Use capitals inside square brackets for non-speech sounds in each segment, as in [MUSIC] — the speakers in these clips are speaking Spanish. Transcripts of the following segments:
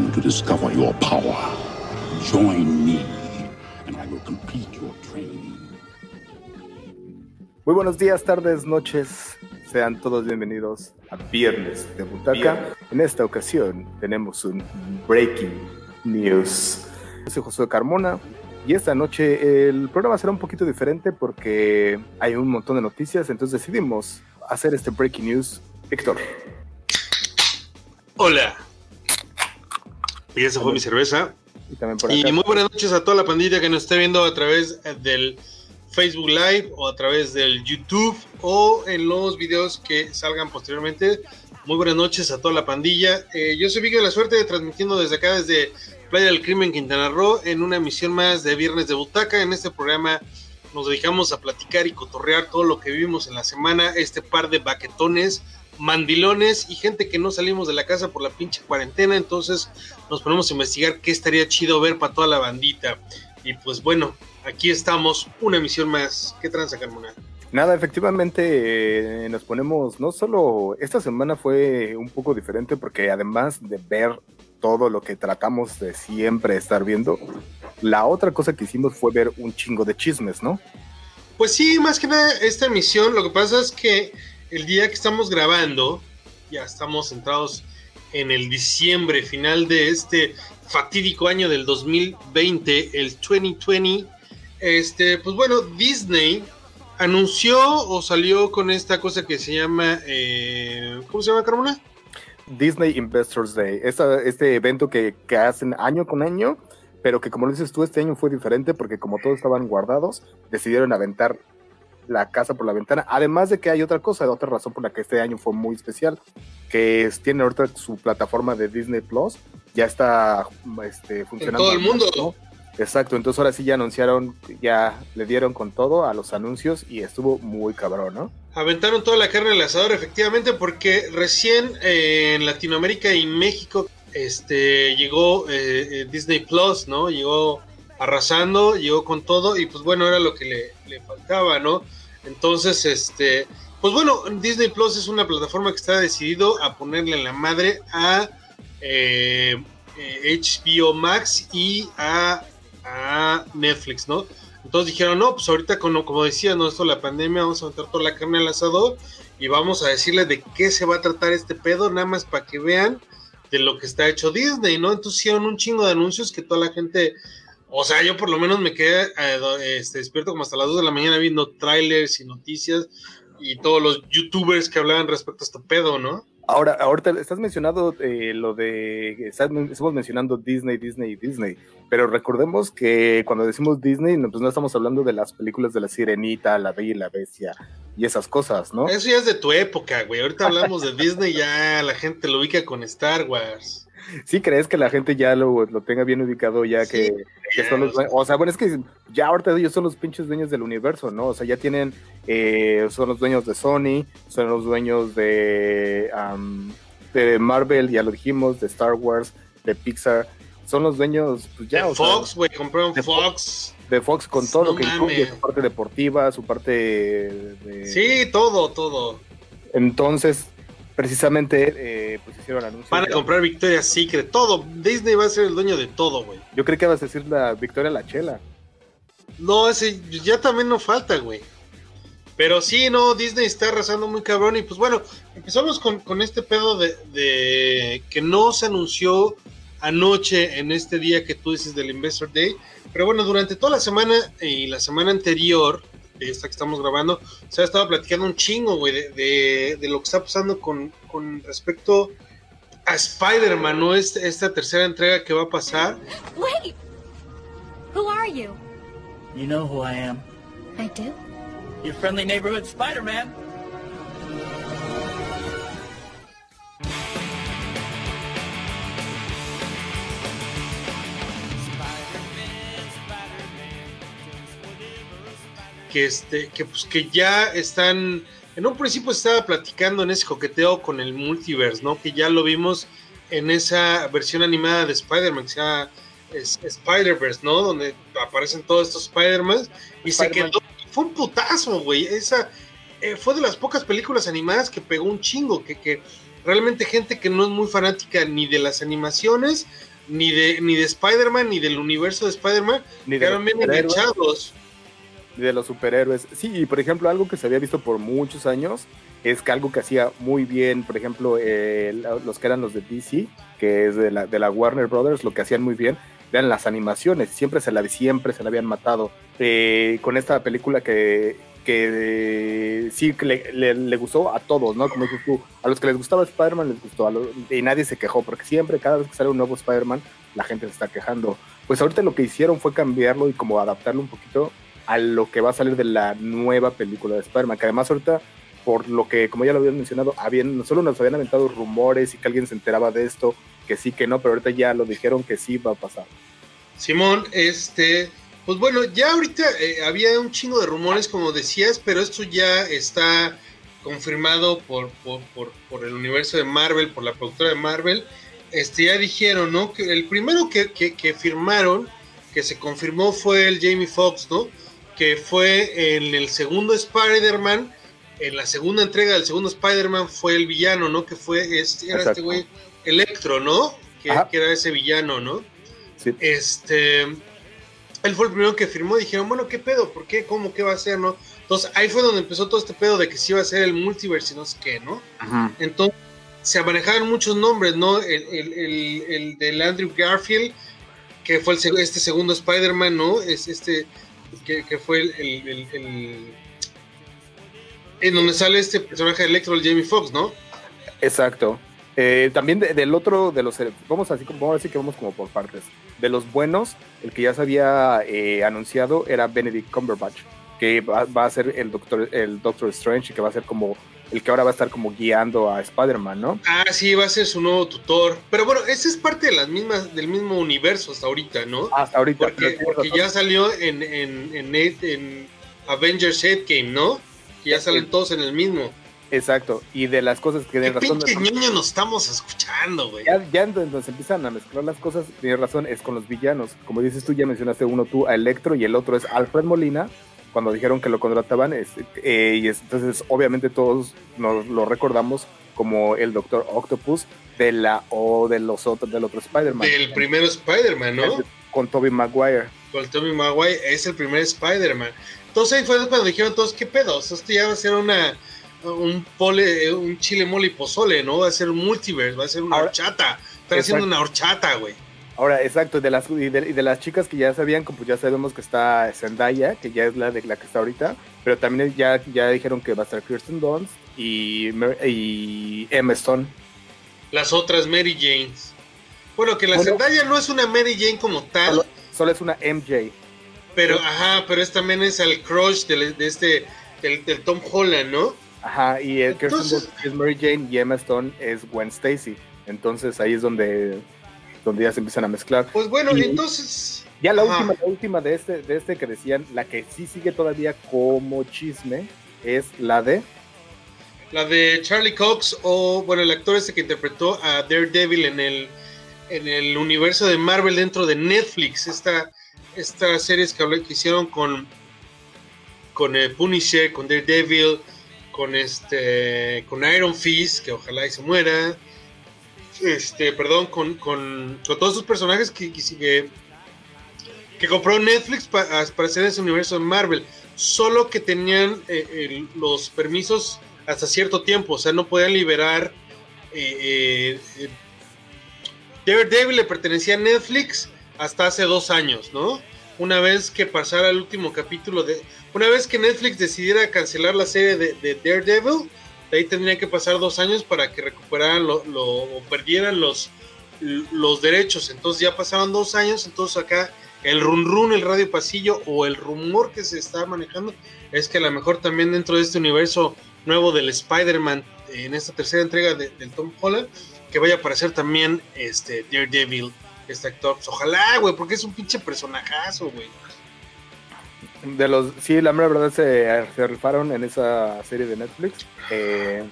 To discover your power. Join me, and I will complete your training. Muy buenos días, tardes, noches. Sean todos bienvenidos a Viernes de Butaca. En esta ocasión tenemos un Breaking News. Yo soy Josué Carmona y esta noche el programa será un poquito diferente porque hay un montón de noticias, entonces decidimos hacer este Breaking News. Víctor. Hola. Y esa fue mi cerveza. Y también por Y muy buenas noches a toda la pandilla que nos esté viendo a través del Facebook Live o a través del YouTube o en los videos que salgan posteriormente. Muy buenas noches a toda la pandilla. Eh, yo soy Vicky de la Suerte, transmitiendo desde acá, desde Playa del Crimen, Quintana Roo, en una emisión más de Viernes de Butaca. En este programa nos dedicamos a platicar y cotorrear todo lo que vivimos en la semana. Este par de baquetones, mandilones y gente que no salimos de la casa por la pinche cuarentena. Entonces nos ponemos a investigar qué estaría chido ver para toda la bandita. Y pues bueno, aquí estamos, una emisión más. ¿Qué tranza, Carmona? Nada, efectivamente eh, nos ponemos, no solo, esta semana fue un poco diferente porque además de ver todo lo que tratamos de siempre estar viendo, la otra cosa que hicimos fue ver un chingo de chismes, ¿no? Pues sí, más que nada, esta emisión, lo que pasa es que el día que estamos grabando, ya estamos centrados en el diciembre final de este fatídico año del 2020, el 2020. Este, pues bueno, Disney anunció o salió con esta cosa que se llama, eh, ¿cómo se llama, Carmona? Disney Investors Day, esta- este evento que, que hacen año con año, pero que como lo dices tú, este año fue diferente porque como todos estaban guardados, decidieron aventar la casa por la ventana. Además de que hay otra cosa, otra razón por la que este año fue muy especial, que es, tiene ahorita su plataforma de Disney Plus, ya está este, funcionando. todo el mundo. ¿no? Exacto, entonces ahora sí ya anunciaron, ya le dieron con todo a los anuncios y estuvo muy cabrón, ¿no? Aventaron toda la carne al asador, efectivamente, porque recién eh, en Latinoamérica y México este, llegó eh, eh, Disney Plus, ¿no? Llegó arrasando, llegó con todo y pues bueno, era lo que le, le faltaba, ¿no? Entonces, este, pues bueno, Disney Plus es una plataforma que está decidido a ponerle la madre a eh, eh, HBO Max y a, Netflix, ¿no? Entonces dijeron, no, pues ahorita como, decía, no, esto la pandemia, vamos a meter toda la carne al asador y vamos a decirles de qué se va a tratar este pedo, nada más para que vean de lo que está hecho Disney, ¿no? Entonces hicieron un chingo de anuncios que toda la gente, o sea, yo por lo menos me quedé eh, este, despierto como hasta las 2 de la mañana viendo trailers y noticias y todos los youtubers que hablaban respecto a este pedo, ¿no? Ahora, ahorita estás mencionando eh, lo de, estás- estamos mencionando Disney, Disney y Disney, pero recordemos que cuando decimos Disney, no, pues no estamos hablando de las películas de la Sirenita, La Bella y la Bestia y esas cosas, ¿no? Eso ya es de tu época, güey. Ahorita hablamos de Disney, ya la gente lo ubica con Star Wars. ¿Sí crees que la gente ya lo, lo tenga bien ubicado ya Sí, que, que son los, o sea. o sea, bueno, es que ya ahorita ellos son los pinches dueños del universo, ¿no? O sea, ya tienen, eh, son los dueños de Sony, son los dueños de, de Marvel, ya lo dijimos, de Star Wars, de Pixar, son los dueños, pues ya, de o Fox, güey, compraron de Fox. de Fox con todo No lo que incluye su parte deportiva, su parte de... Sí, todo, todo. Entonces, precisamente, eh, pues hicieron anuncios. Van a comprar Victoria's Secret, todo. Disney va a ser el dueño de todo, güey. Yo creo que vas a decir la Victoria La Chela. No, ese ya también no falta, güey. Pero sí, no, Disney está arrasando muy cabrón. Y pues bueno, empezamos con, con este pedo de, de que no se anunció anoche en este día que tú dices del Investor Day. Pero bueno, durante toda la semana y la semana anterior, esta que estamos grabando, se ha estado platicando un chingo, güey, de, de- de lo que está pasando con, con respecto a Spider-Man, ¿no? Este- esta tercera entrega que va a pasar. Wait! Who are you? You know who I am. I do. Your friendly neighborhood Spider-Man. Que este que pues que ya están en un principio estaba platicando en ese coqueteo con el multiverse, ¿no? Que ya lo vimos en esa versión animada de Spider-Man que se llama Spider-Verse, ¿no? Donde aparecen todos estos Spider-Man y se quedó fue un putazo, güey. Esa eh, fue de las pocas películas animadas que pegó un chingo, que, que realmente gente que no es muy fanática ni de las animaciones, ni de, ni de Spider-Man, ni del universo de Spider-Man, quedaron bien superhéroes. De los superhéroes. Sí, y por ejemplo, algo que se había visto por muchos años es que algo que hacía muy bien, por ejemplo, eh, los que eran los de DC, que es de la, de la Warner Brothers, lo que hacían muy bien eran las animaciones. Siempre se la, siempre se la habían matado. Eh, con esta película que, que eh, sí que le gustó a todos, ¿no? Como dices tú, a los que les gustaba Spider-Man les gustó, a los- y nadie se quejó, porque siempre, cada vez que sale un nuevo Spider-Man, la gente se está quejando. Pues ahorita lo que hicieron fue cambiarlo y como adaptarlo un poquito a lo que va a salir de la nueva película de Spider-Man, que además ahorita, por lo que, como ya lo habían mencionado, habían, no solo nos habían aventado rumores y que alguien se enteraba de esto, que sí, que no, pero ahorita ya lo dijeron que sí va a pasar. Simón, este, pues bueno, ya ahorita eh, había un chingo de rumores, como decías, pero esto ya está confirmado por, por, por, por el universo de Marvel, por la productora de Marvel. Este, ya dijeron, ¿no? Que el primero que, que, que firmaron, que se confirmó, fue el Jamie Foxx, ¿no? Que fue en el segundo Spider-Man, en la segunda entrega del segundo Spider-Man fue el villano, ¿no? Que fue este, era este güey, Electro, ¿no? Que, Ajá. que era ese villano, ¿no? Sí. Este, él fue el primero que firmó. Dijeron, bueno, ¿qué pedo? ¿Por qué? ¿Cómo? ¿Qué va a hacer? ¿No? Entonces ahí fue donde empezó todo este pedo de que sí iba a ser el multiverse y no sé qué, ¿no? Entonces se manejaron muchos nombres, ¿no? El, el, el, el del Andrew Garfield, que fue este segundo Spider-Man, ¿no? Es este, que, fue el, el, En donde sale este personaje de Electro, el Jamie Foxx, ¿no? Exacto. Eh, también de- del otro, de los, vamos así, vamos a decir que vamos como por partes. De los buenos, el que ya se había eh, anunciado era Benedict Cumberbatch, que va, va a ser el Doctor, el Doctor Strange que va a ser como el que ahora va a estar como guiando a Spider-Man, ¿no? Ah, sí, va a ser su nuevo tutor. Pero bueno, ese es parte de las mismas, del mismo universo hasta ahorita, ¿no? Hasta ahorita. Porque, ya salió en, en, en, en Avengers Endgame, ¿no? Que ya salen todos en el mismo. Exacto. Y de las cosas que ¿Qué tienes razón. pinche ñoño nos estamos escuchando, güey? Ya, ya se empiezan a mezclar las cosas, tienes razón, es con los villanos. Como dices tú, ya mencionaste uno tú a Electro y el otro es Alfred Molina. Cuando dijeron que lo contrataban, es- eh, y es- entonces obviamente todos nos lo recordamos como el Doctor Octopus de la o de los otros del otro Spider-Man. Del primero Spider-Man, ¿no? Con Tobey Maguire. Con Tommy Maguire, es el primer Spider-Man. Entonces ahí fue cuando dijeron todos, ¿qué pedo? O sea, esto ya va a ser una un pole, un chile mole y pozole, ¿no? Va a ser un multiverse, va a ser una Ahora- horchata. Están haciendo una horchata, güey. Ahora, exacto, de las, y de, y de las chicas que ya sabían, pues ya sabemos que está Zendaya, que ya es la de la que está ahorita, pero también ya, ya dijeron que va a estar Kirsten Dunst y, y Emma Stone. Las otras Mary Janes. Bueno, que la Bueno. Zendaya no es una Mary Jane como tal, Solo, solo es una MJ. pero ajá, pero es también es el crush del- de, este, del, del Tom Holland, ¿no? Ajá, y el Kirsten Dunst es Mary Jane y Emma Stone es Gwen Stacy. Entonces ahí es donde, donde ya se empiezan a mezclar. Pues bueno, Y- entonces. Ya la Ajá. última, la última de este, de este que decían, la que sí sigue todavía como chisme, es la de La de Charlie Cox, o bueno, el actor este que interpretó a Daredevil en el, en el universo de Marvel dentro de Netflix. Esta, estas series que, hablé- que hicieron con, con eh, Punisher, con Daredevil, con este con Iron Fist, que ojalá y se muera. Este, perdón, con, con, con todos esos personajes que, que, que, compró Netflix pa- para hacer ese universo de Marvel. Solo que tenían eh, los permisos hasta cierto tiempo, o sea, no podían liberar. eh, eh, Daredevil le pertenecía a Netflix hasta hace dos años, ¿no? Una vez que pasara el último capítulo de. Una vez que Netflix decidiera cancelar la serie de Daredevil, de ahí tendría que pasar dos años para que recuperaran lo, lo- o perdieran los, los derechos. Entonces ya pasaron dos años, entonces acá el run run, el radio pasillo o el rumor que se está manejando es que a lo mejor también dentro de este universo nuevo del Spider-Man, en esta tercera entrega de- del Tom Holland, que vaya a aparecer también este Daredevil, este actor. Pues ojalá, güey, porque es un pinche personajazo, güey. De los, sí, la mera verdad se, se rifaron en esa serie de Netflix. Eh,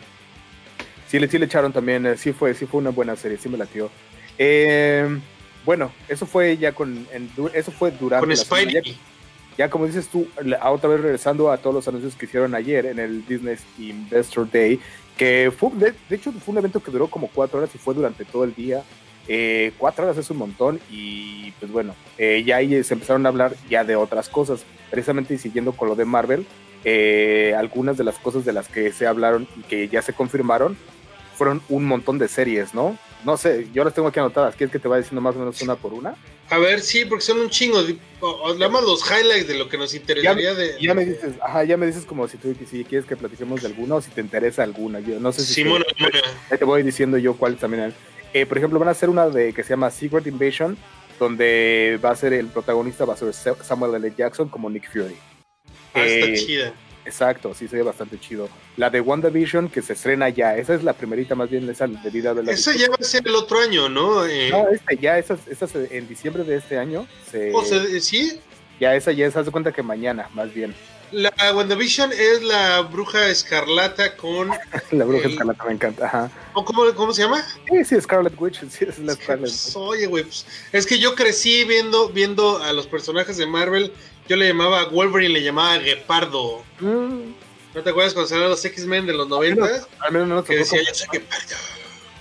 sí, le, sí le echaron también, eh, sí fue, sí fue una buena serie, sí me latió. Eh, bueno, eso fue ya con, en eso fue durante Con. Spidey. Ya, ya como dices tú, la- otra vez regresando a todos los anuncios que hicieron ayer en el Disney Investor Day, que fue, de, de hecho fue un evento que duró como cuatro horas y fue durante todo el día. Eh, cuatro horas es un montón y pues bueno, eh, ya ahí se empezaron a hablar ya de otras cosas, precisamente siguiendo con lo de Marvel, eh, algunas de las cosas de las que se hablaron y que ya se confirmaron fueron un montón de series, ¿no? No sé, yo las tengo aquí anotadas, ¿quieres que te vaya diciendo más o menos una por una? A ver, sí, porque son un chingo. Hablamos los highlights de lo que nos Ya, interesaría de. ya me dices, ajá, ya me dices como si tú si quieres que platiquemos de alguna o si te interesa alguna. Yo no sé si Simona, te, ya voy diciendo yo cuáles también. hay. Eh, por ejemplo, van a hacer una de que se llama Secret Invasion, donde va a ser el protagonista va a ser Sa- Samuel L. Jackson como Nick Fury. Ah, está Eh, chida. Exacto, sí se ve bastante chido. La de WandaVision que se estrena ya, esa es la primerita más bien esa debida de la Esa ya va a ser el otro año, ¿no? Eh, No, este ya esa, esa se- en diciembre de este año se, o sea, sí, ya esa ya se hace cuenta que mañana más bien. la WandaVision es la bruja escarlata con. [LAUGHS] La bruja El- escarlata me encanta, ajá. ¿O ¿Cómo, ¿Cómo se llama? Sí, sí, Scarlet Witch, sí, es la Scarlet Pues, Witch. oye, güey, pues, es que yo crecí viendo, viendo a los personajes de Marvel. Yo le llamaba a Wolverine, le llamaba Gepardo. Mm, ¿No te acuerdas cuando salieron los X-Men de los 90? al menos no nos Que tocó decía, como, yo soy Gepardo.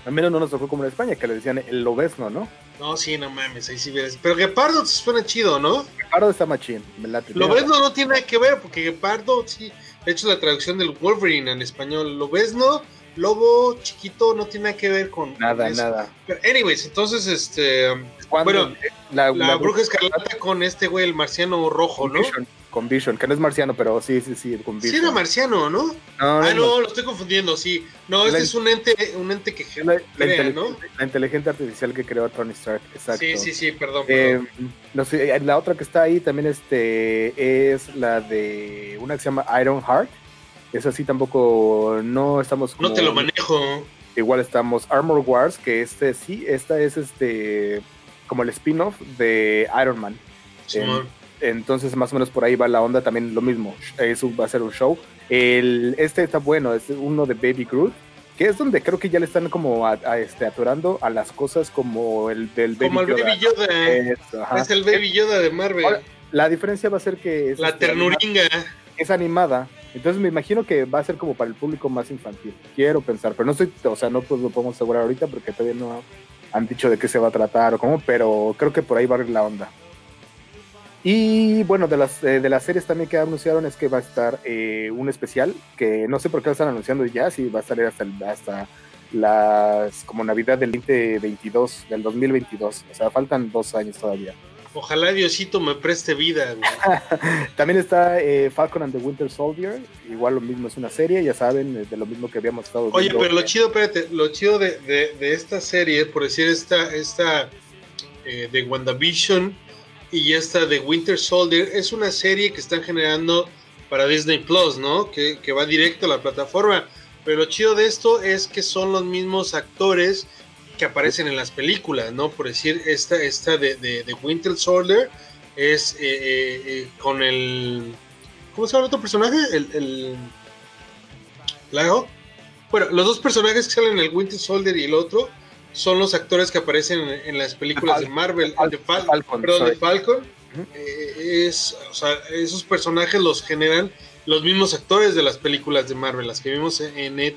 al menos no nos tocó como en España, que le decían el lobesno, ¿no? No, sí, no mames, ahí sí ves. Pero Gepardo suena chido, ¿no? Pardo está machín, me late. Lobezno no tiene nada que ver, porque Gepardo, sí. De hecho, la traducción del Wolverine en español, Lobezno, lobo chiquito, no tiene nada que ver con. Nada, eso. nada. Pero, anyways, entonces, este. Bueno, la, La, bruja escarlata con este güey, el marciano rojo, con ¿no? Vision, con Vision, que no es marciano, pero sí, sí, sí, con Sí Vision. era marciano, ¿no? no, Ah, no, lo estoy confundiendo, sí. No, este La- es un ente, un ente que la, la crea, inteligencia, ¿no? la inteligencia artificial que creó Tony Stark, exacto. Sí, sí, sí, perdón. Eh, perdón. no sé, eh, la otra que está ahí también este, es la de una que se llama Iron Heart. Esa sí tampoco no estamos no te lo manejo. Igual estamos Armor Wars, que este sí, esta es este como el spin-off de Iron Man. Simón. Entonces más o menos por ahí va la onda también lo mismo. Eso va a ser un show. El, este está bueno, es uno de Baby Groot, que es donde creo que ya le están como a, a, este, atorando a las cosas como el del Baby Como el Yoda. Baby Yoda. Eso, ajá. Es el Baby Yoda de Marvel. Ahora, La diferencia va a ser que es, la este, ternuringa. es animada. Entonces me imagino que va a ser como para el público más infantil. Quiero pensar, pero no estoy, o sea, no pues, lo podemos asegurar ahorita porque todavía no han dicho de qué se va a tratar o cómo, pero creo que por ahí va a ir la onda. Y bueno, de las, eh, de las series también que anunciaron es que va a estar eh, un especial que no sé por qué lo están anunciando ya, si va a salir hasta, hasta las como Navidad del 2022, del 2022. O sea, faltan dos años todavía. Ojalá Diosito me preste vida, güey. [LAUGHS] También está eh, Falcon and the Winter Soldier, igual lo mismo, es una serie, ya saben, de lo mismo que habíamos estado Oye, viendo. pero lo chido, espérate, lo chido de, de- de esta serie, por decir esta, esta eh, de WandaVision y esta de Winter Soldier, es una serie que están generando para Disney Plus, ¿no? Que, que va directo a la plataforma. Pero lo chido de esto es que son los mismos actores que aparecen en las películas, ¿no? Por decir, esta, esta de, de- de Winter Soldier es eh, eh, eh, con el... ¿Cómo se llama el otro personaje? El... el Lago. Bueno, los dos personajes que salen en el Winter Soldier y el otro son los actores que aparecen en, en las películas de Marvel, de, Fal- Falcon, perdón, de. Falcon. Eh, es, o sea, esos personajes los generan los mismos actores de las películas de Marvel, las que vimos en, en, Ed,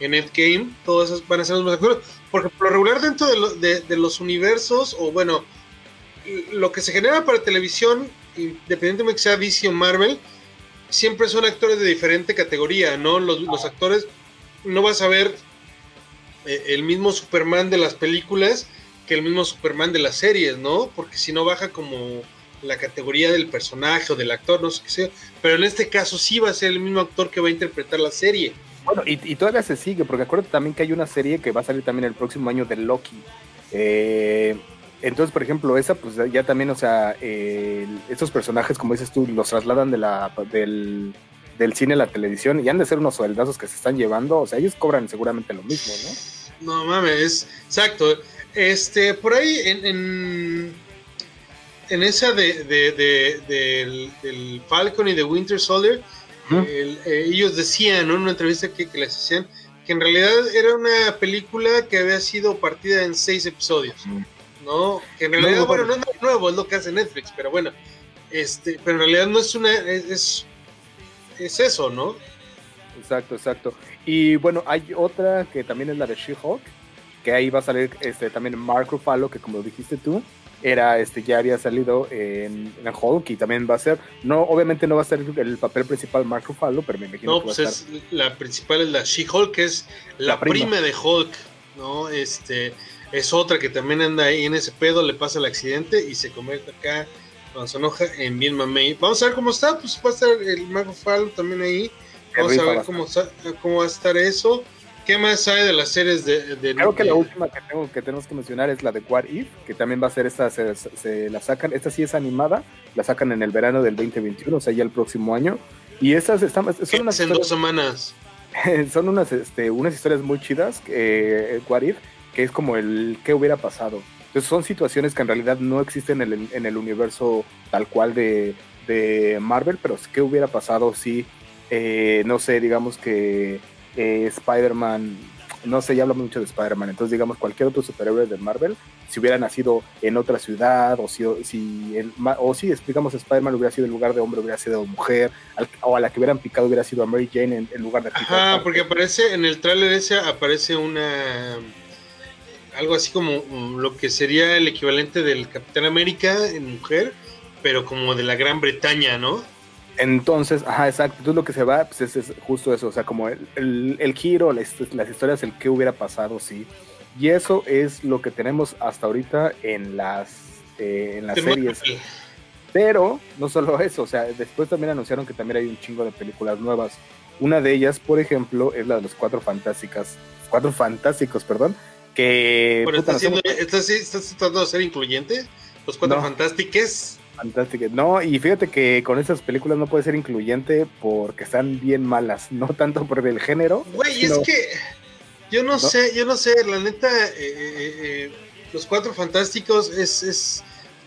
en Endgame, todas esas van a ser los mismos actores, porque por lo regular dentro de, lo- de- de los universos, o bueno, lo que se genera para televisión, independientemente que sea DC o Marvel, siempre son actores de diferente categoría, ¿no? Los, los actores, no vas a ver eh, el mismo Superman de las películas que el mismo Superman de las series, ¿no? Porque si no baja como la categoría del personaje o del actor, no sé qué sea. Pero en este caso sí va a ser el mismo actor que va a interpretar la serie. Bueno, y, todavía se sigue, porque acuérdate también que hay una serie que va a salir también el próximo año de Loki. Eh, entonces, por ejemplo, esa, pues ya también, o sea, eh, estos personajes, como dices tú, los trasladan de la, del, cine a la televisión y han de ser unos sueldazos que se están llevando, o sea, ellos cobran seguramente lo mismo, ¿no? No mames, es- exacto. Este, por ahí en, en, en esa de, de- de- del, del Falcon y de Winter Soldier, El- eh, ellos decían ¿no? en una entrevista que, que les hacían que en realidad era una película que había sido partida en seis episodios. ¿no? Que en realidad, No, bueno, no es nada nuevo, es lo que hace Netflix, pero bueno, este, pero en realidad no es una, es, es, es eso, ¿no? Exacto, exacto. Y bueno, hay otra que también es la de She-Hulk, que ahí va a salir este, también Mark Ruffalo, que como dijiste tú, era este ya había salido en, en Hulk y también va a ser, no, obviamente no va a ser el papel principal Mark Ruffalo, pero me imagino No, que va pues a es estar. la principal es la She-Hulk, que es la, La prima. prima. de Hulk, ¿no? Este es otra que también anda ahí en ese pedo, le pasa el accidente y se convierte acá cuando se enoja en Bien Mamey. Vamos a ver cómo está, pues va a estar el Mago Fall también ahí. Vamos a ver va cómo, cómo va a estar eso. ¿Qué más hay de las series de, de- Creo que la última que, tengo, que tenemos que mencionar es la de What If, que también va a ser esta, se, se la sacan, esta sí es animada, la sacan en el verano del 2021, o sea, ya el próximo año. Y estas están, son, unas en dos semanas? [LAUGHS] son unas, este, unas historias muy chidas, eh, What If, que es como el qué hubiera pasado. Entonces son situaciones que en realidad no existen en el, en el universo tal cual de, de Marvel, pero qué hubiera pasado si, eh, no sé, digamos que eh, Spider-Man, no sé, ya hablamos mucho de Spider-Man, entonces digamos cualquier otro superhéroe de Marvel, si hubiera nacido en otra ciudad, o si, si el- o si digamos Spider-Man hubiera sido en lugar de hombre, hubiera sido mujer, al- o a la que hubieran picado hubiera sido a Mary Jane en, en lugar de Ajá, Parker. porque aparece en el tráiler ese aparece una algo así como mm, lo que sería el equivalente del Capitán América en mujer, pero como de la Gran Bretaña, ¿no? Entonces, ajá, exacto. Entonces lo que se va, pues es, es justo eso, o sea, como el, el, el giro, las, las historias, el qué hubiera pasado, sí. Y eso es lo que tenemos hasta ahorita en las, eh, en las series. Pero no solo eso, o sea, después también anunciaron que también hay un chingo de películas nuevas. Una de ellas, por ejemplo, es la de los Cuatro Fantásticas, Cuatro Fantásticos, perdón, que Pero puta, ¿estás, siendo- hemos- estás- estás tratando de ser incluyente? Los cuatro No. fantásticos. Fantásticas. No, y fíjate que con esas películas no puede ser incluyente porque están bien malas, [LAUGHS] no tanto por el género. Güey, sino- es que yo no, sé, yo no sé, la neta, eh, eh, eh, los cuatro fantásticos es, es,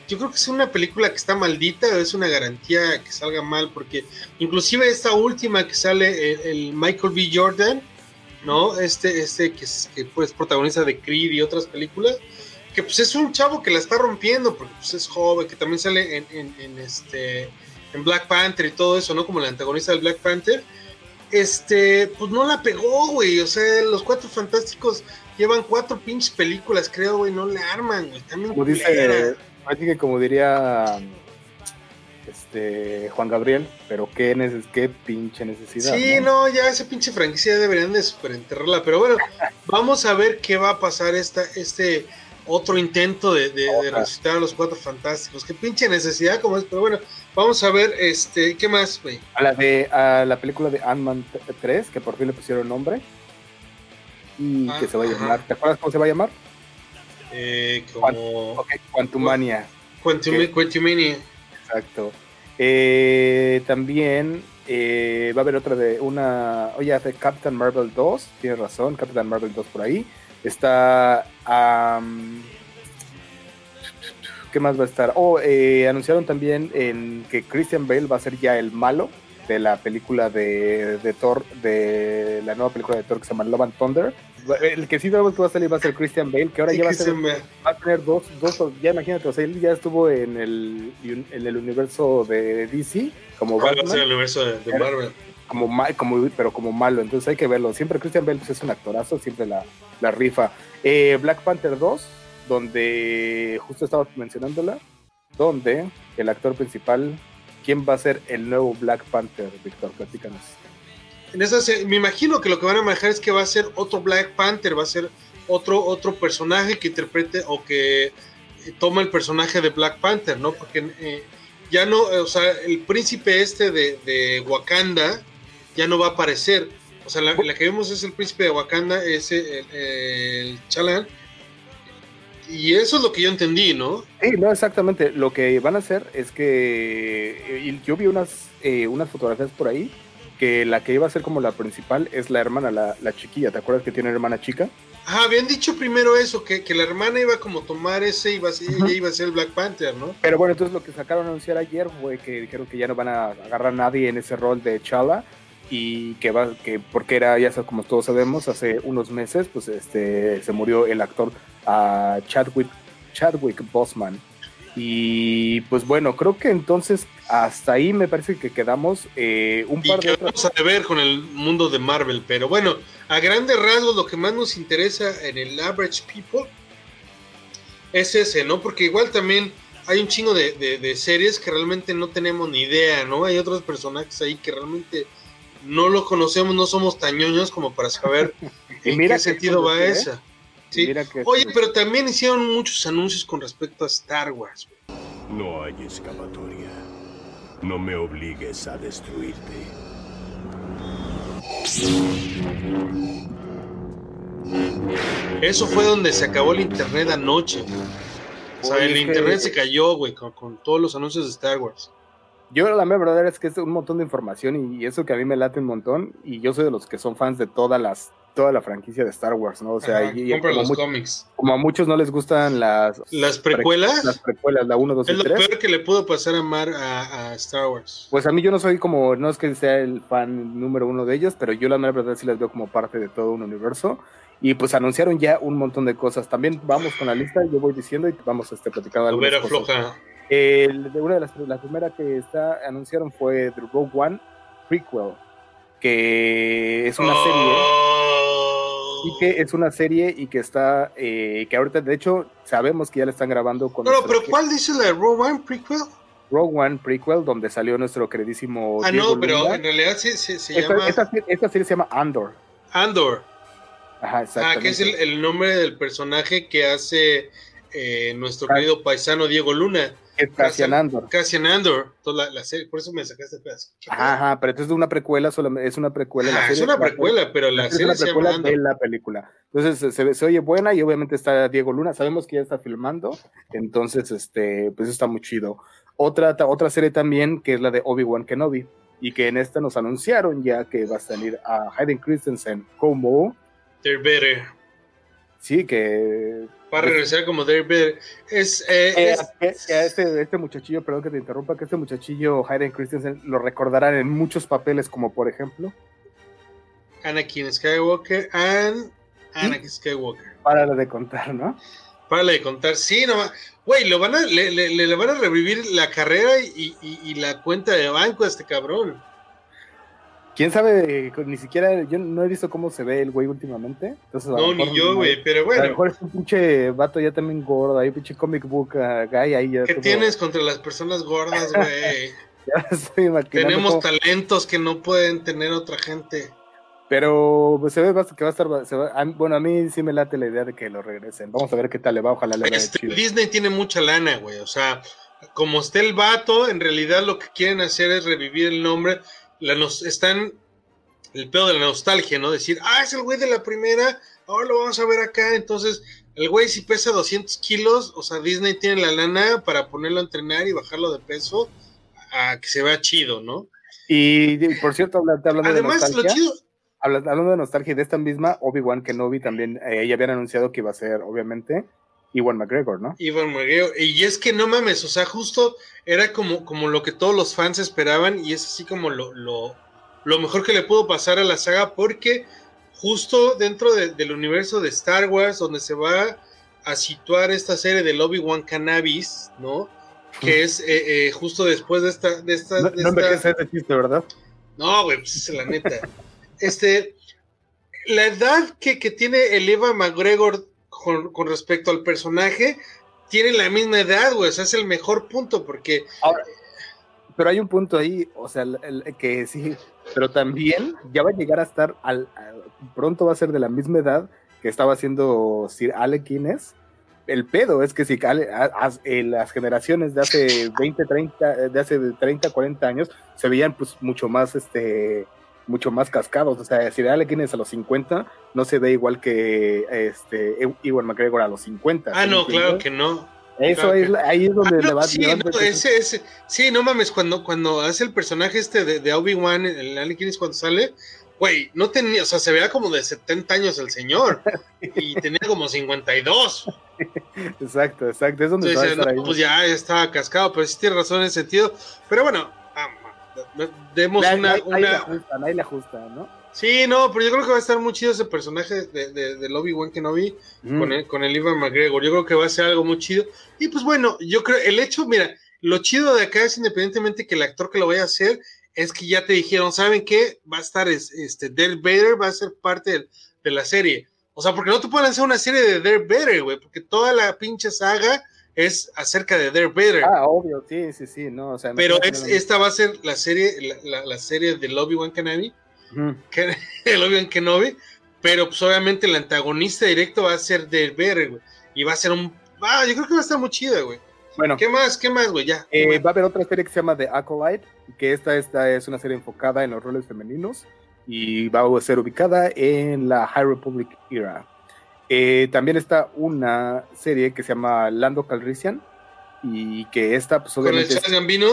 yo creo que es una película que está maldita, es una garantía que salga mal, porque inclusive esta última que sale, el, el Michael B. Jordan, ¿no? Este, este que es, que pues protagonista de Creed y otras películas, que pues es un chavo que la está rompiendo, porque pues es joven, que también sale en, en, en este, en Black Panther y todo eso, ¿no? Como el antagonista del Black Panther este, pues no la pegó, güey. O sea, los cuatro fantásticos llevan cuatro pinches películas, creo, güey. No le arman, güey. También como dice, así que como diría este Juan Gabriel, pero qué, neces qué pinche necesidad. Sí, no, ya esa pinche franquicia deberían de superenterrarla. Pero bueno, [LAUGHS] vamos a ver qué va a pasar esta, este otro intento de, de, de resucitar a los cuatro fantásticos. Qué pinche necesidad como es, pero bueno, vamos a ver, este, ¿qué más, güey? A la de a la película de Ant-Man 3, que por fin le pusieron nombre. Y Ah, que se va a ajá. llamar, ¿te acuerdas cómo se va a llamar? Eh, como Ok, Quantumania. Quantum, ok. Quantumania. Exacto. Eh, también eh, va a haber otra de una. Oye, hace Captain Marvel 2. Tienes razón, Captain Marvel 2 por ahí. Está. am, ¿Qué más va a estar? Oh, eh, anunciaron también en que Christian Bale va a ser ya el malo de la película de, de Thor, de la nueva película de Thor que se llama Love and Thunder. El que sí sabemos que va a salir va a ser Christian Bale, que ahora Sí, ya va a, ser, va a tener dos, dos, ya imagínate, o sea, él ya estuvo en el, en el universo de DC como ¿Cuál va a ser el universo de, de Marvel? Como, ma- como pero como malo, entonces hay que verlo. Siempre Christian Bale pues, es un actorazo, siempre la, la rifa. Eh, Black Panther 2, donde justo estaba mencionándola, donde el actor principal, ¿quién va a ser el nuevo Black Panther, Víctor? Platícanos. En esa me imagino que lo que van a manejar es que va a ser otro Black Panther, va a ser otro, otro personaje que interprete o que eh, toma el personaje de Black Panther, ¿no? Porque eh, ya no, eh, o sea, el príncipe este de, de Wakanda ya no va a aparecer. O sea, la, la que vemos es el príncipe de Wakanda, ese, el, el Chalan. Y eso es lo que yo entendí, ¿no? Sí, no, exactamente. Lo que van a hacer es que eh, yo vi unas, eh, unas fotografías por ahí que la que iba a ser como la principal es la hermana, la, la chiquilla. ¿Te acuerdas que tiene hermana chica? Ajá, habían dicho primero eso, que, que la hermana iba como a tomar ese, iba a ser, ella iba a ser el Black Panther, ¿no? Pero bueno, entonces lo que sacaron a anunciar ayer fue que dijeron que ya no van a agarrar a nadie en ese rol de Chala y que va, que porque era, ya sabes, como todos sabemos, hace unos meses, pues este se murió el actor ah, Chadwick, Chadwick Boseman. Y pues bueno, creo que entonces hasta ahí me parece que quedamos eh, un Y par de que otras. vamos a ver con el mundo de Marvel. Pero bueno, a grandes rasgos, lo que más nos interesa en el Average People es ese, ¿no? Porque igual también hay un chingo de, de- de series que realmente no tenemos ni idea, ¿no? Hay otros personajes ahí que realmente no lo conocemos, no somos tan ñoños como para saber [LAUGHS] en mira qué que sentido va ¿eh? esa. Sí. Mira que- Oye, pero también hicieron muchos anuncios con respecto a Star Wars. No hay escapatoria. No me obligues a destruirte. Eso fue donde se acabó el internet anoche. O sea, Oye, el que- internet se cayó, güey, con, con todos los anuncios de Star Wars. Yo la mera verdad es que es un montón de información y, eso que a mí me late un montón y yo soy de los que son fans de todas las toda la franquicia de Star Wars, ¿no? O sea, Ajá, y- como, los cómics. como a muchos no les gustan las Las precuelas las precuelas, la 1, 2 es y lo 3. peor que le pudo pasar a Mar a, a Star Wars. Pues a mí yo no soy como, no es que sea el fan número uno de ellos, pero yo la mera verdad sí las veo como parte de todo un universo. Y pues anunciaron ya un montón de cosas. También vamos con la lista, yo voy diciendo y vamos este, platicando algunas cosas. floja. De una de las la primera que está anunciaron fue The Rogue One prequel, que es una serie Oh. y que es una serie y que está eh, que ahorita de hecho sabemos que ya la están grabando con pero ¿cuál dice la de Rogue One prequel? Rogue One prequel donde salió nuestro queridísimo Ah, Diego no, pero en realidad se esta, llama esta- esta serie se llama Andor. Andor. Ajá, Ah, exactamente. que es el, el nombre del personaje que hace eh, nuestro Ah. querido paisano Diego Luna. Que es Cassian Andor. Cassian Andor. Toda la, la serie, por eso me sacaste el pedazo. Ajá, pero entonces es una precuela, solamente es una precuela. la Ah, es una la precuela, pero la es serie una se llama precuela Andor. de la película. Entonces se, se- se oye buena y obviamente está Diego Luna. Sabemos que ya está filmando, entonces este, pues está muy chido. Otra, otra serie también que es la de Obi-Wan Kenobi y que en esta nos anunciaron ya que va a salir a Hayden Christensen como, They're better. Sí, que Va a regresar como They're better. Es, eh, Eh, es- a este, este muchachillo, perdón que te interrumpa, que este muchachillo Hayden Christensen lo recordarán en muchos papeles, como por ejemplo, Anakin Skywalker and Anakin Skywalker. para de contar, ¿no? Para de contar, sí, no ma- Güey, lo van a, le, le- le van a revivir la carrera y, y- y la cuenta de banco a este cabrón. Quién sabe, ni siquiera, yo no he visto cómo se ve el güey últimamente. Entonces, No, ni yo, güey, pero A lo bueno. mejor es un pinche vato ya también gordo, ahí pinche comic book ah, guy ahí ya. ¿Qué tienes contra las personas gordas, [LAUGHS] güey? ya estoy imaginando Tenemos talentos que no pueden tener otra gente. Pero pues, se ve que va a estar, se va- a mí- bueno, a mí sí me late la idea de que lo regresen. Vamos a ver qué tal le va, ojalá le vaya Este, chido. Disney tiene mucha lana, güey. O sea, como está el vato, en realidad lo que quieren hacer es revivir el nombre. La nos, están el pedo de la nostalgia, ¿no? Decir, ah, es el güey de la primera, ahora lo vamos a ver acá. Entonces, el güey si pesa 200 kilos, o sea, Disney tiene la lana para ponerlo a entrenar y bajarlo de peso a que se vea chido, ¿no? Y, por cierto, habla- hablando Además, de lo nostalgia, chido, habla- hablando de nostalgia y de esta misma, Obi-Wan Kenobi también, eh, ya habían anunciado que iba a ser, obviamente, Iwan McGregor, ¿no? Iván McGregor. Y es que no mames, o sea, justo era como, como lo que todos los fans esperaban y es así como lo, lo, lo mejor que le pudo pasar a la saga porque justo dentro de- del universo de Star Wars, donde se va a situar esta serie del Obi-Wan Cannabis, ¿no? Que es eh, eh, justo después de esta... De esta, No, de no esta- ese chiste, ¿verdad? no, güey, pues es la neta. Este, la edad que, que tiene el Eva McGregor con, respecto al personaje, tiene la misma edad, güey. O sea, es el mejor punto porque pero hay un punto ahí, o sea, que sí, pero también ya va a llegar a estar, al, pronto va a ser de la misma edad que estaba haciendo Sir Alec Guinness. El pedo es que si Ale- las generaciones de hace 20, 30, eh, de hace 30, 40 años se veían pues mucho más, este, mucho más cascados. O sea, Sir Alec Guinness a los 50 no se ve igual que este Iwan McGregor a los 50. Ah, ¿sí me no, claro que no. Eso claro es, ahí es donde Ah, le no, va sí, le va a no, empezar- ese, ese, sí, no mames, cuando, cuando hace el personaje este de, de Obi-Wan, el Anakin cuando sale, güey, no tenía, o sea, se veía como de 70 años el señor [LAUGHS] y tenía como 52. Exacto, exacto. Es donde Entonces, no, pues ya estaba cascado, pero sí tiene razón en ese sentido. Pero bueno, demos Ahí- una, ahí- ahí le una- ajustan, ahí le ajustan, ¿no? Sí, no, pero yo creo que va a estar muy chido ese personaje de, de, del Obi-Wan Kenobi Mm. con, el, con el Ivan McGregor. Yo creo que va a ser algo muy chido. Y pues bueno, yo creo, el hecho, mira, lo chido de acá es independientemente que el actor que lo vaya a hacer, es que ya te dijeron, ¿saben qué? Va a estar es- este Darth Vader, va a ser parte del- de la serie. O sea, porque no te pueden hacer una serie de Darth Vader, güey, porque toda la pinche saga es acerca de Darth Vader. Ah, obvio, sí, sí, sí, no, o sea, pero es- esta va a ser la serie, la, la- la serie del Obi-Wan Kenobi, Ujú. que [LAUGHS] el Obi-Wan Kenobi, pero pues obviamente el antagonista directo va a ser Darth Vader, güey, y va a ser un, ah, yo creo que va a estar muy chida, güey. Bueno, ¿Qué más? ¿Qué más, güey? Ya. ¿qué eh, va a haber otra serie que se llama The Acolyte, que esta, esta es una serie enfocada en los roles femeninos y va a ser ubicada en la High Republic era. Eh, también está una serie que se llama Lando Calrissian y que esta, pues Con el Gambino.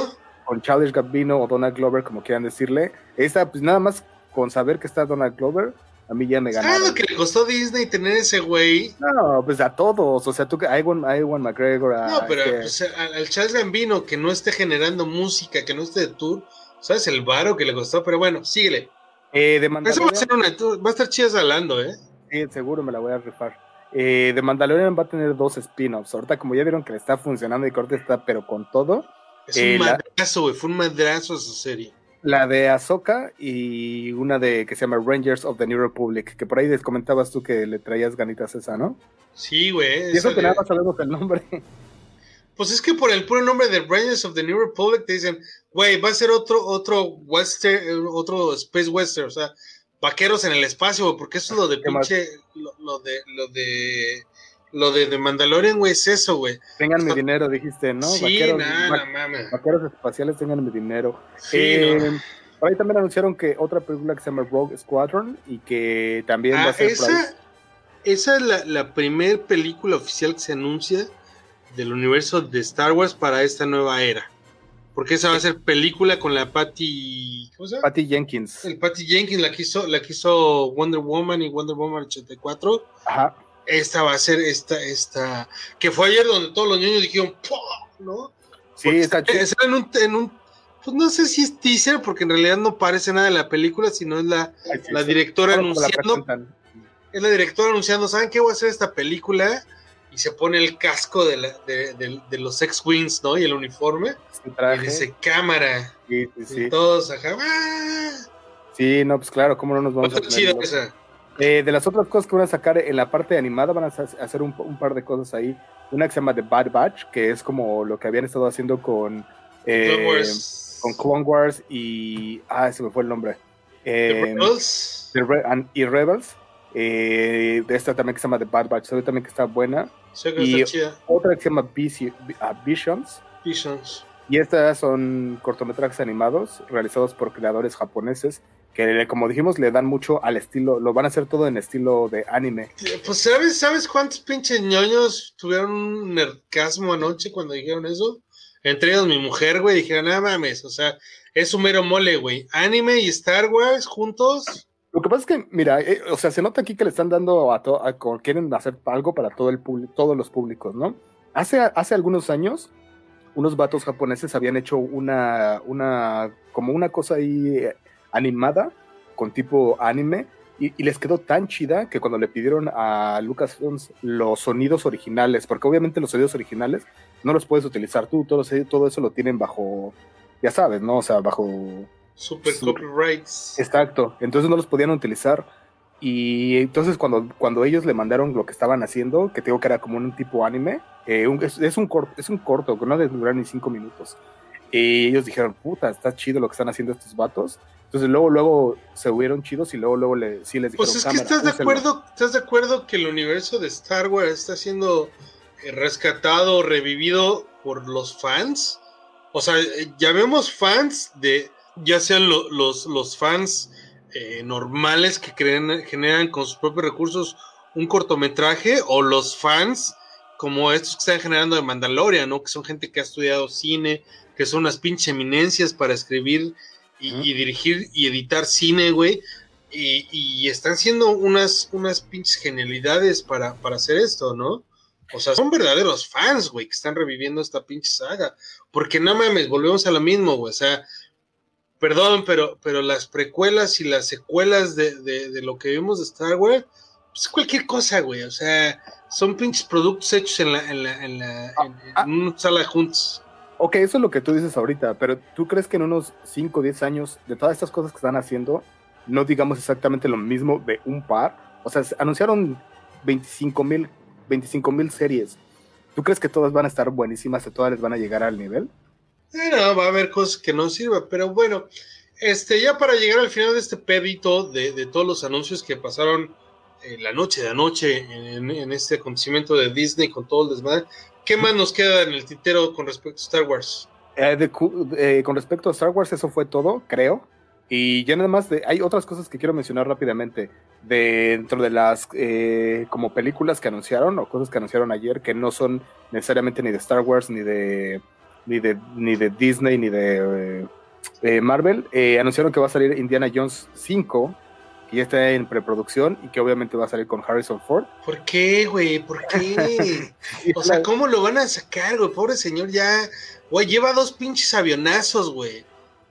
con Childish Gambino o Donald Glover, como quieran decirle. Esta, pues nada más con saber que está Donald Glover, a mí ya me ¿Sabes ganaron. lo que le costó Disney tener ese güey? No, pues a todos, o sea, tú que a Ewan, a Ewan McGregor, a No, pero pues, al, al Charles Gambino que no esté generando música, que no esté de tour, ¿sabes el varo que le costó? Pero bueno, síguele. eh, de Eso va a Mandalorian, ser una, va a estar chido hablando, ¿eh? Sí, seguro me la voy a rifar. Eh, de Mandalorian va a tener dos spin-offs. Ahorita, como ya vieron que le está funcionando y corte está, pero con todo. Es Eh, un la- madrazo, güey, fue un madrazo esa serie. La de Ahsoka y una de que se llama Rangers of the New Republic, que por ahí les comentabas tú que le traías ganitas esa, ¿no? Sí, güey. Y eso que de- nada más sabemos el nombre. Pues es que por el puro nombre de Rangers of the New Republic te dicen, güey, va a ser otro, otro western, eh, otro space western, o sea, vaqueros en el espacio, güey, porque eso es lo de pinche, lo, lo de, lo de, lo de, de Mandalorian, güey, es eso, güey. Tengan mi dinero, dijiste, ¿no? sí, Vaqueros- nada, va- mames. vaqueros espaciales, tengan mi dinero. Sí, Eh, no. Por ahí también anunciaron que otra película que se llama Rogue Squadron y que también va Ah, a ser por ahí. esa, esa es la, la primer película oficial que se anuncia del universo de Star Wars para esta nueva era. Porque esa va a ser película con la Patty. ¿Cómo se llama? Patty Jenkins. El Patty Jenkins la quiso, la quiso Wonder Woman y Wonder Woman 84. Ajá. Esta va a ser esta, esta. Que fue ayer donde todos los niños dijeron, "Pua", ¿no? Sí, Porque está chido. en un, en un. Pues no sé si es teaser, porque en realidad no parece nada de la película, sino es la, Ay, sí, la sí. directora la anunciando presentan. es la directora anunciando, ¿saben qué voy a hacer esta película? Y se pone el casco de, la- de, de- de los X-Wings, ¿no? Y el uniforme. Su Y traje. dice cámara. Sí, sí, Y sí. todos acá. ¡ah! Sí, no, pues claro, cómo no nos vamos a chida poner locos? esa. Eh, de las otras cosas que van a sacar en la parte animada, van a hacer un, un par de cosas ahí. Una que se llama The Bad Batch, que es como lo que habían estado haciendo con, eh, Clone Wars. con Clone Wars y. Ah, se me fue el nombre. The Eh, Rebels. The Re- and- y Rebels. Eh, de esta también que se llama The Bad Batch, sabe también que está buena. Y- chida. Otra que se llama ah, Visions. Visions. Y estas son cortometrajes animados realizados por creadores japoneses que, como dijimos, le dan mucho al estilo, lo van a hacer todo en estilo de anime. Pues, ¿sabes, ¿sabes cuántos pinches ñoños tuvieron un nercasmo anoche cuando dijeron eso? Entre ellos mi mujer, güey, dijeron, nada mames, o sea, es un mero mole, güey. Anime y Star Wars juntos. Lo que pasa es que, mira, eh, o sea, se nota aquí que le están dando a todo, quieren hacer algo para todo el público, todos los públicos, ¿no? Hace, hace algunos años, unos vatos japoneses habían hecho una, una, como una cosa ahí eh, animada, con tipo anime, y, les quedó tan chida que cuando le pidieron a Lucasfilms los sonidos originales, porque obviamente los sonidos originales no los puedes utilizar tú, todo, todo eso lo tienen bajo, ya sabes, ¿no? O sea, bajo Super Sí. copyrights. Exacto, entonces no los podían utilizar. Y entonces cuando, cuando ellos le mandaron lo que estaban haciendo, que te digo que era como un tipo anime, eh, un- es, es un corto, es un corto, que no durar ni cinco minutos. Y ellos dijeron, puta, está chido lo que están haciendo estos vatos. Entonces luego, luego se hubieron chidos y luego, luego le, sí les dijeron, Pues es que "Cámara, estás de úsenlo". acuerdo, estás de acuerdo que el universo de Star Wars está siendo eh, rescatado, revivido por los fans. O sea, eh, llamemos fans de, ya sean lo- los, los fans eh, normales que creen, generan con sus propios recursos un cortometraje, o los fans como estos que están generando de Mandalorian, ¿no? Que son gente que ha estudiado cine, que son unas pinches eminencias para escribir y, dirigir y editar cine, güey. Y, y están haciendo unas, unas pinches genialidades para, para hacer esto, ¿no? O sea, son verdaderos fans, güey, que están reviviendo esta pinche saga. Porque no mames, volvemos a lo mismo, güey. O sea, perdón, pero, pero las precuelas y las secuelas de, de, de lo que vimos de Star Wars, pues cualquier cosa, güey. O sea, son pinches productos hechos en la, en la, en la, en, Ah, en una sala juntos. Ok, eso es lo que tú dices ahorita, pero ¿tú crees que en unos 5 o 10 años de todas estas cosas que están haciendo, no digamos exactamente lo mismo de un par? O sea, se anunciaron 25 mil 25 mil series. ¿Tú crees que todas van a estar buenísimas y todas les van a llegar al nivel? Bueno, va a haber cosas que no sirvan, pero bueno, este, ya para llegar al final de este pedito de, de todos los anuncios que pasaron eh, la noche de anoche en, en este acontecimiento de Disney con todo el desmadre, ¿qué más nos queda en el tintero con respecto a Star Wars? Eh, de eh, con respecto a Star Wars, eso fue todo, creo. Y ya nada más, de, hay otras cosas que quiero mencionar rápidamente. Dentro de las eh, como películas que anunciaron o cosas que anunciaron ayer que no son necesariamente ni de Star Wars ni de ni de ni de Disney ni de eh, eh, Marvel, eh, anunciaron que va a salir Indiana Jones 5, que ya está en preproducción y que obviamente va a salir con Harrison Ford. ¿Por qué, güey? ¿Por qué? [LAUGHS] O sea, ¿cómo lo van a sacar, güey? Pobre señor, ya, güey, lleva dos pinches avionazos, güey.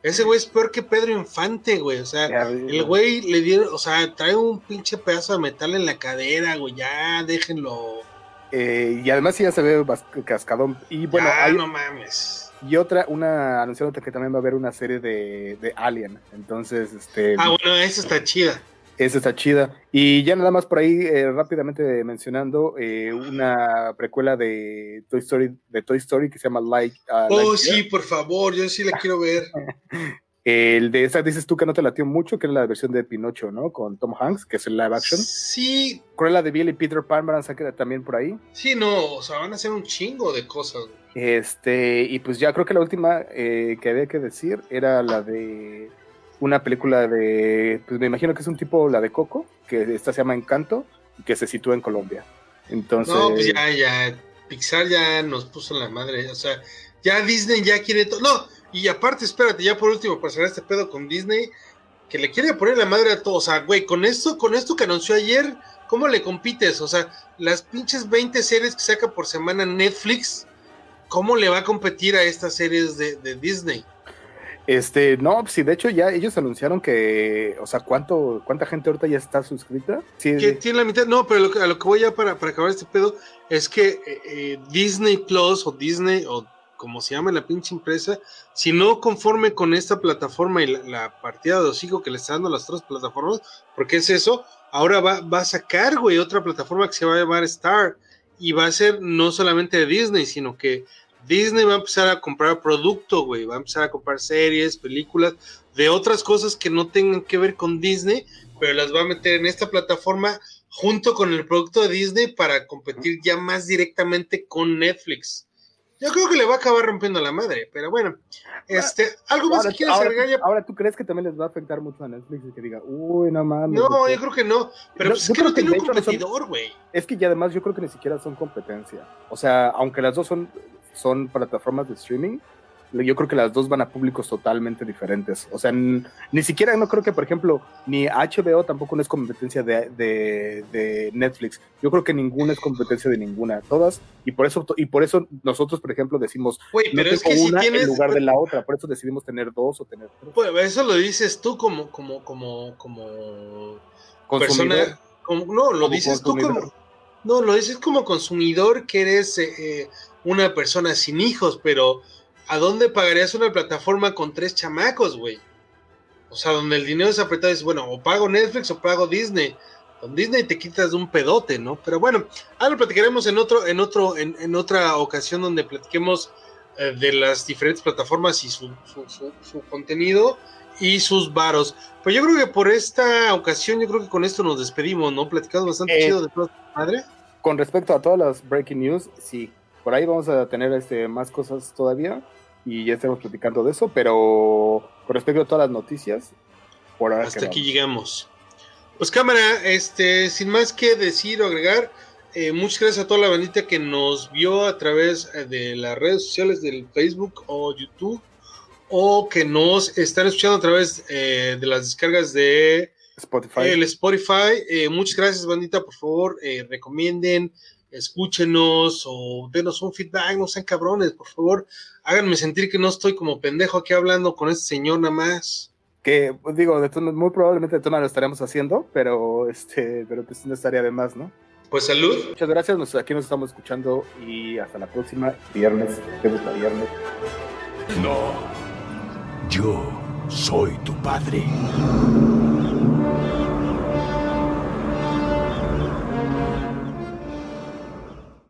Ese güey es peor que Pedro Infante, güey. O sea, el güey le dieron, o sea, trae un pinche pedazo de metal en la cadera, güey. Ya, déjenlo. Eh, y además sí ya se ve cascadón. Y bueno, ya, hay, no mames. Y otra, una anunciaron que también va a haber una serie de, de Alien. Entonces, este, Ah, bueno, esa está chida. esa está chida. Y ya nada más por ahí, eh, rápidamente mencionando, eh, una precuela de Toy Story, de Toy Story que se llama Like. uh, Oh, Lightyear. sí, por favor, yo sí la quiero ver. [LAUGHS] El de esa dices tú que no te latió mucho, que es la versión de Pinocho, ¿no? Con Tom Hanks, que es el live action. Sí, Cruella de Bill y Peter Pan van a sacar también por ahí. sí, no, o sea, van a hacer un chingo de cosas. Este, y pues ya creo que la última eh, que había que decir era la de una película de, pues me imagino que es un tipo, la de Coco, que esta se llama Encanto, y que se sitúa en Colombia. Entonces, No, pues ya, ya, Pixar ya nos puso la madre, o sea, ya Disney ya quiere todo. No, y aparte, espérate, ya por último, para cerrar este pedo con Disney, que le quiere poner la madre a todo. O sea, güey, con esto, con esto que anunció ayer, ¿cómo le compites? O sea, las pinches 20 series que saca por semana Netflix, ¿cómo le va a competir a estas series de, de Disney? este, no, sí, de hecho ya ellos anunciaron que, o sea, cuánto, cuánta gente ahorita ya está suscrita. Sí, que tiene la mitad. No, pero lo que- a lo que voy ya para, para acabar este pedo es que eh, eh, Disney Plus o Disney o como se llama la pinche empresa, si no conforme con esta plataforma y la, partida de hocico que le está dando las otras plataformas, porque es eso, ahora va, va a sacar, güey, otra plataforma que se va a llamar Star y va a ser no solamente de Disney, sino que Disney va a empezar a comprar producto, güey, va a empezar a comprar series, películas, de otras cosas que no tengan que ver con Disney, pero las va a meter en esta plataforma junto con el producto de Disney para competir ya más directamente con Netflix. Yo creo que le va a acabar rompiendo la madre, pero bueno, este, algo más ahora, que quieras agregar ya. ahora, tú crees que también les va a afectar mucho a Netflix y que diga, uy, no mames. No, porque- yo creo que no, pero No, pues es que no tiene un competidor, güey. Es que ya además yo creo que ni siquiera son competencia. O sea, aunque las dos son, son plataformas de streaming, yo creo que las dos van a públicos totalmente diferentes. O sea, ni siquiera no creo que, por ejemplo, ni HBO tampoco no es competencia de, de- de Netflix. Yo creo que ninguna es competencia de ninguna. Todas, y por eso, y por eso nosotros, por ejemplo, decimos no pero es tengo que si una tienes. en lugar de [LAUGHS] la otra. Por eso decidimos tener dos o tener tres. Pues, eso lo dices tú como, como, como, como Consumidor. persona. Como, no, lo Como dices tú como. No, lo dices como consumidor que eres eh, eh, una persona sin hijos, pero ¿a dónde pagarías una plataforma con tres chamacos, güey? O sea, donde el dinero es apretado, es bueno, o pago Netflix o pago Disney. Con Disney te quitas de un pedote, ¿no? Pero bueno, ahora lo platicaremos en otro, en otro, en, en otra ocasión donde platiquemos eh, de las diferentes plataformas y su, su, su- su contenido y sus varos. Pues yo creo que por esta ocasión, yo creo que con esto nos despedimos, ¿no? Platicamos bastante Eh, chido de esta madre. Con respecto a todas las breaking news, sí, por ahí vamos a tener este, más cosas todavía y ya estamos platicando de eso, pero con respecto a todas las noticias, por ahora Hasta aquí llegamos. Pues cámara, este, sin más que decir o agregar, eh, muchas gracias a toda la bandita que nos vio a través eh, de las redes sociales del Facebook o YouTube o que nos están escuchando a través eh, de las descargas de Spotify. el Spotify. Eh, muchas gracias bandita, por favor, eh, recomienden, escúchenos o denos un feedback, no sean cabrones, por favor, háganme sentir que no estoy como pendejo aquí hablando con este señor nada más. Que pues, digo, de tono- muy probablemente de tono lo estaremos haciendo, pero este, pero pues no estaría de más, ¿no? Pues salud. Muchas gracias, nos, aquí nos estamos escuchando y hasta la próxima viernes, te gusta viernes. No. Yo soy tu padre.